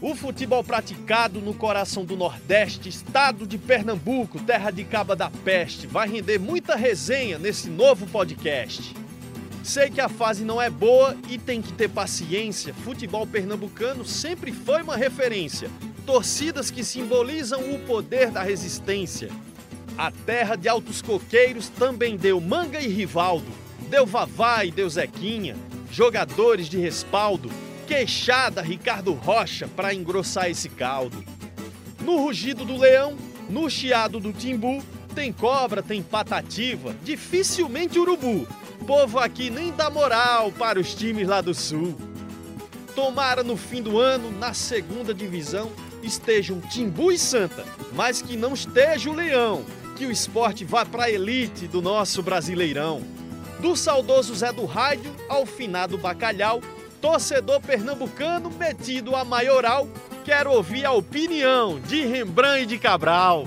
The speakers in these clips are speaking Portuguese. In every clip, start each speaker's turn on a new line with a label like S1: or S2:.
S1: O futebol praticado no coração do Nordeste, estado de Pernambuco, terra de Caba da Peste, vai render muita resenha nesse novo podcast. Sei que a fase não é boa e tem que ter paciência. Futebol pernambucano sempre foi uma referência. Torcidas que simbolizam o poder da resistência. A terra de altos coqueiros também deu Manga e Rivaldo, deu Vavá e deu Zequinha, jogadores de respaldo, queixada Ricardo Rocha para engrossar esse caldo. No rugido do leão, no chiado do timbu, tem cobra, tem patativa, dificilmente urubu. Povo aqui nem dá moral para os times lá do sul. Tomara no fim do ano, na segunda divisão, estejam Timbu e Santa, mas que não esteja o Leão, que o esporte vá para a elite do nosso Brasileirão. Do saudoso Zé do Rádio ao finado Bacalhau, torcedor pernambucano metido a maioral, quero ouvir a opinião de Rembrandt e de Cabral.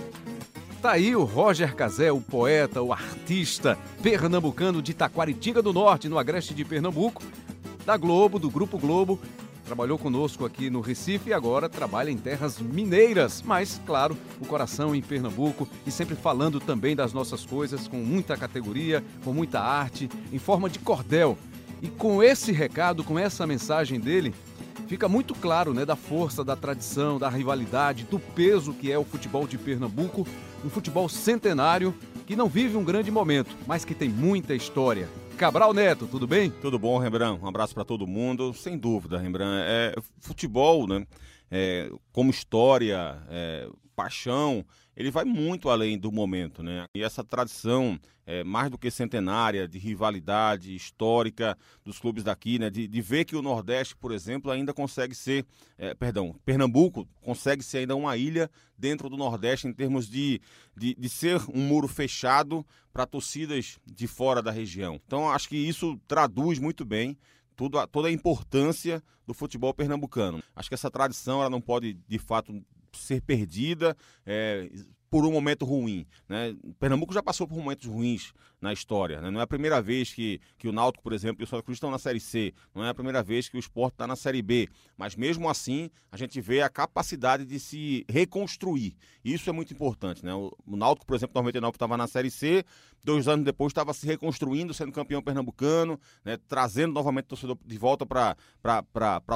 S2: Tá aí o Roger Cazé, o poeta, o artista pernambucano de Taquaritinga do Norte, no agreste de Pernambuco, da Globo, do Grupo Globo. Trabalhou conosco aqui no Recife e agora trabalha em terras mineiras, mas, claro, o coração em Pernambuco e sempre falando também das nossas coisas com muita categoria, com muita arte, em forma de cordel. E com esse recado, com essa mensagem dele, fica muito claro né, da força, da tradição, da rivalidade, do peso que é o futebol de Pernambuco, um futebol centenário que não vive um grande momento, mas que tem muita história. Cabral Neto, tudo bem?
S3: Tudo bom, Rembrandt? Um abraço para todo mundo. Sem dúvida, Rembrandt. É, futebol, né? É, como história, é, paixão, ele vai muito além do momento, né? E essa tradição é, mais do que centenária, de rivalidade histórica dos clubes daqui, né? De, de ver que o Nordeste, por exemplo, ainda consegue ser, é, perdão, Pernambuco consegue ser ainda uma ilha dentro do Nordeste em termos de, de, de ser um muro fechado para torcidas de fora da região. Então, acho que isso traduz muito bem tudo, toda a importância do futebol pernambucano. Acho que essa tradição ela não pode, de fato, ser perdida é, por um momento ruim. Né? Pernambuco já passou por momentos ruins na história. Né? Não é a primeira vez que, que o Náutico, por exemplo, e o Santa Cruz estão na Série C. Não é a primeira vez que o Sport está na Série B. Mas mesmo assim, a gente vê a capacidade de se reconstruir. Isso é muito importante. Né? O, o Náutico, por exemplo, em 99 estava na Série C, dois anos depois estava se reconstruindo, sendo campeão pernambucano, né? trazendo novamente o torcedor de volta para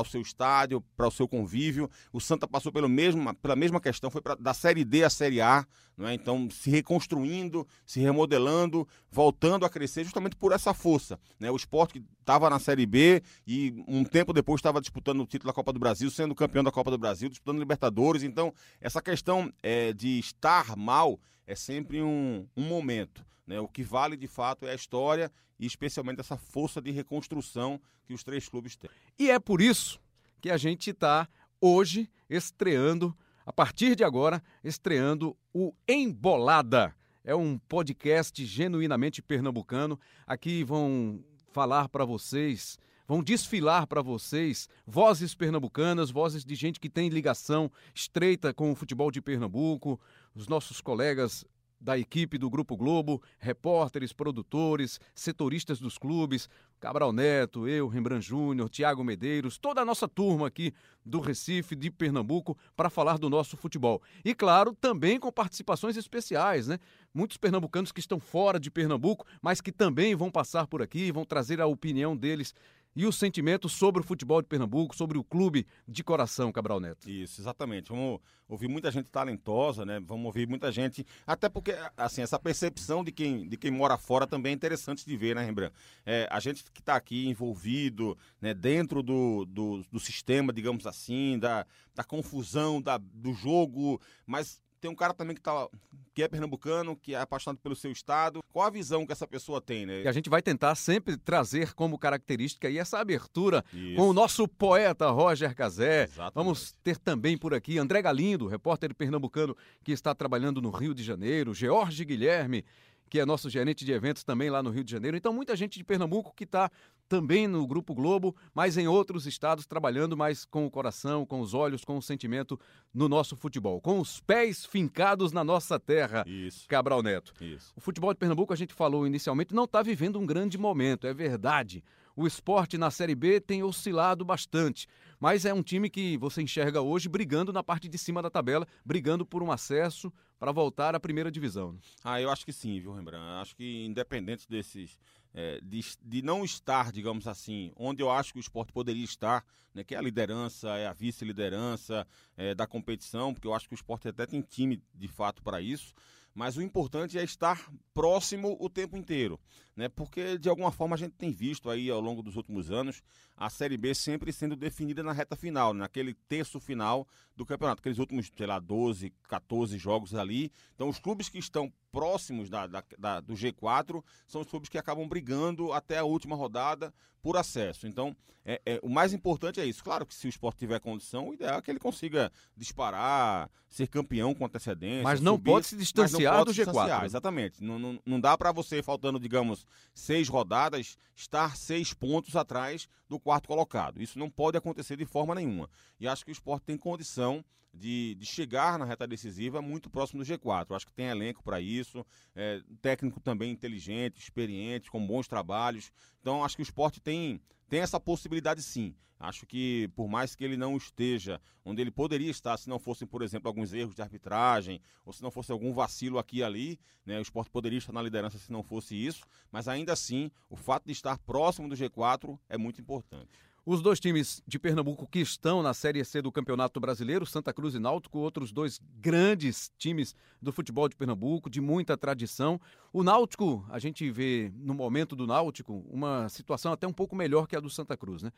S3: o seu estádio, para o seu convívio. O Santa passou pelo mesmo, pela mesma questão, foi pra, da Série D à Série A, não é? então se reconstruindo, se remodelando, voltando a crescer justamente por essa força. Né? O esporte que estava na Série B e um tempo depois estava disputando o título da Copa do Brasil, sendo campeão da Copa do Brasil, disputando Libertadores. Então, essa questão é, de estar mal é sempre um, um momento. Né? O que vale de fato é a história e especialmente essa força de reconstrução que os três clubes têm.
S2: E é por isso que a gente está hoje estreando, a partir de agora, estreando o Embolada é um podcast genuinamente pernambucano. Aqui vão falar para vocês, vão desfilar para vocês vozes pernambucanas, vozes de gente que tem ligação estreita com o futebol de Pernambuco, os nossos colegas da equipe do Grupo Globo, repórteres, produtores, setoristas dos clubes, Cabral Neto, eu, Rembrandt Júnior, Tiago Medeiros, toda a nossa turma aqui do Recife, de Pernambuco, para falar do nosso futebol. E claro, também com participações especiais, né? Muitos pernambucanos que estão fora de Pernambuco, mas que também vão passar por aqui, vão trazer a opinião deles e o sentimento sobre o futebol de Pernambuco, sobre o clube de coração, Cabral Neto.
S3: Isso, exatamente. Vamos ouvir muita gente talentosa, né? Vamos ouvir muita gente, até porque assim essa percepção de quem, de quem mora fora também é interessante de ver, né, Rembrandt? É, a gente que está aqui envolvido, né, dentro do, do, do, sistema, digamos assim, da, da confusão, da, do jogo, mas tem um cara também que, tá, que é pernambucano, que é apaixonado pelo seu estado. Qual a visão que essa pessoa tem, né?
S2: E a gente vai tentar sempre trazer como característica essa abertura Isso. com o nosso poeta Roger Cazé. Exatamente. Vamos ter também por aqui André Galindo, repórter pernambucano que está trabalhando no Rio de Janeiro, George Guilherme, que é nosso gerente de eventos também lá no Rio de Janeiro. Então, muita gente de Pernambuco que está também no Grupo Globo, mas em outros estados, trabalhando mais com o coração, com os olhos, com o sentimento no nosso futebol, com os pés fincados na nossa terra.
S3: Isso.
S2: Cabral Neto.
S3: Isso.
S2: O futebol de Pernambuco, a gente falou inicialmente, não está vivendo um grande momento, é verdade. O esporte na Série B tem oscilado bastante, mas é um time que você enxerga hoje brigando na parte de cima da tabela, brigando por um acesso para voltar à primeira divisão.
S3: Ah, eu acho que sim, viu, Rembrandt? Acho que independente desses é, de, de, não estar, digamos assim, onde eu acho que o esporte poderia estar, né, que é a liderança, é a vice-liderança é, da competição, porque eu acho que o esporte até tem time de fato para isso, mas o importante é estar próximo o tempo inteiro, né? Porque de alguma forma a gente tem visto aí ao longo dos últimos anos a Série B sempre sendo definida na reta final, naquele terço final do campeonato, aqueles últimos, sei lá, 12, 14 jogos ali. Então os clubes que estão próximos da, da, da, do G4 são os clubes que acabam brigando até a última rodada por acesso. Então, é, é, o mais importante é isso. Claro que se o esporte tiver condição, o ideal é que ele consiga disparar, ser campeão com antecedência.
S2: Mas não subir, pode se distanciar pode do G4. Distanciar,
S3: exatamente. Não, não, não dá para você, faltando, digamos, seis rodadas, estar seis pontos atrás do quarto colocado. Isso não pode acontecer de forma nenhuma. E acho que o esporte tem condição de, de chegar na reta decisiva muito próximo do G4. Eu acho que tem elenco para isso, é, técnico também inteligente, experiente, com bons trabalhos. Então acho que o esporte tem, tem essa possibilidade sim. Acho que por mais que ele não esteja onde ele poderia estar, se não fossem, por exemplo, alguns erros de arbitragem, ou se não fosse algum vacilo aqui e ali, né, o esporte poderia estar na liderança se não fosse isso, mas ainda assim, o fato de estar próximo do G4 é muito importante.
S2: Os dois times de Pernambuco que estão na Série C do Campeonato Brasileiro, Santa Cruz e Náutico, outros dois grandes times do futebol de Pernambuco, de muita tradição. O Náutico, a gente vê no momento do Náutico uma situação até um pouco melhor que a do Santa Cruz, né?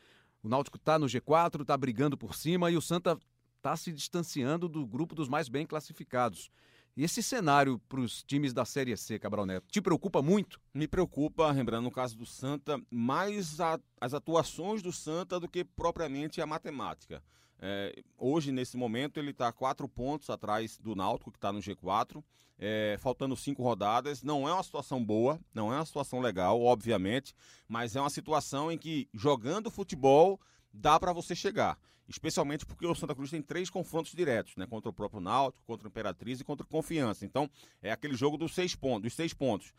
S2: O Náutico está no G4, está brigando por cima e o Santa está se distanciando do grupo dos mais bem classificados. E esse cenário para os times da Série C, Cabral Neto, te preocupa muito?
S3: Me preocupa, lembrando no caso do Santa, mais a, as atuações do Santa do que propriamente a matemática. É, hoje, nesse momento, ele está quatro pontos atrás do Náutico, que está no G4, é, faltando cinco rodadas. Não é uma situação boa, não é uma situação legal, obviamente, mas é uma situação em que, jogando futebol, dá para você chegar especialmente porque o Santa Cruz tem três confrontos diretos, né? Contra o próprio Náutico, contra o Imperatriz e contra o Confiança. Então, é aquele jogo dos seis pontos, dos seis pontos.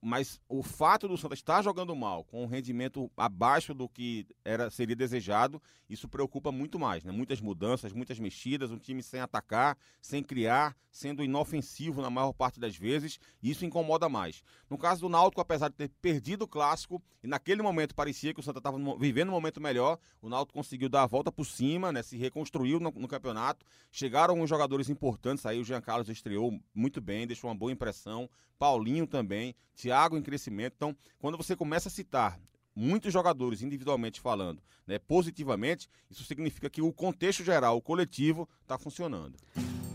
S3: Mas o fato do Santa estar jogando mal, com um rendimento abaixo do que era seria desejado, isso preocupa muito mais, né? Muitas mudanças, muitas mexidas, um time sem atacar, sem criar, sendo inofensivo na maior parte das vezes, isso incomoda mais. No caso do Náutico, apesar de ter perdido o clássico, e naquele momento parecia que o Santa estava vivendo um momento melhor, o Náutico conseguiu dar a volta por cima cima, né? Se reconstruiu no, no campeonato. Chegaram alguns jogadores importantes aí. O Jean Carlos estreou muito bem, deixou uma boa impressão. Paulinho também. Thiago em crescimento. Então, quando você começa a citar muitos jogadores individualmente falando, né, positivamente, isso significa que o contexto geral, o coletivo, está funcionando.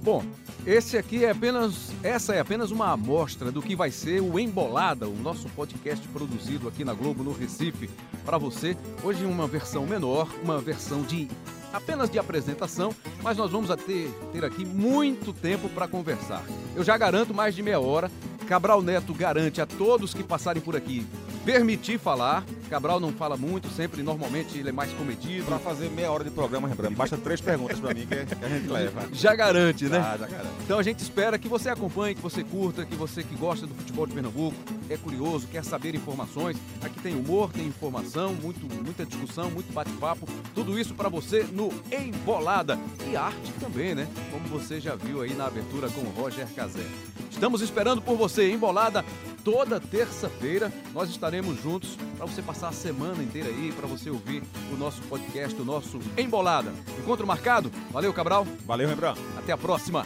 S2: Bom, esse aqui é apenas, essa é apenas uma amostra do que vai ser o Embolada, o nosso podcast produzido aqui na Globo no Recife para você. Hoje uma versão menor, uma versão de apenas de apresentação, mas nós vamos ter, ter aqui muito tempo para conversar. Eu já garanto mais de meia hora. Cabral Neto garante a todos que passarem por aqui permitir falar. Cabral não fala muito, sempre, normalmente ele é mais comedido.
S3: Para fazer meia hora de programa, Rembrandt, basta três perguntas para mim que a gente leva.
S2: Já garante, né? Ah, já garante. Então a gente espera que você acompanhe, que você curta, que você que gosta do futebol de Pernambuco, é curioso, quer saber informações. Aqui tem humor, tem informação, muito, muita discussão, muito bate-papo. Tudo isso para você no Embolada. E arte também, né? Como você já viu aí na abertura com o Roger Cazé. Estamos esperando por você, Embolada, toda terça-feira. Nós estaremos juntos para você passar a semana inteira aí, para você ouvir o nosso podcast, o nosso Embolada. Encontro marcado? Valeu, Cabral.
S3: Valeu, Rembrandt.
S2: Até a próxima.